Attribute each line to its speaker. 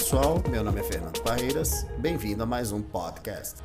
Speaker 1: pessoal, meu nome é Fernando Parreiras, bem-vindo a mais um podcast.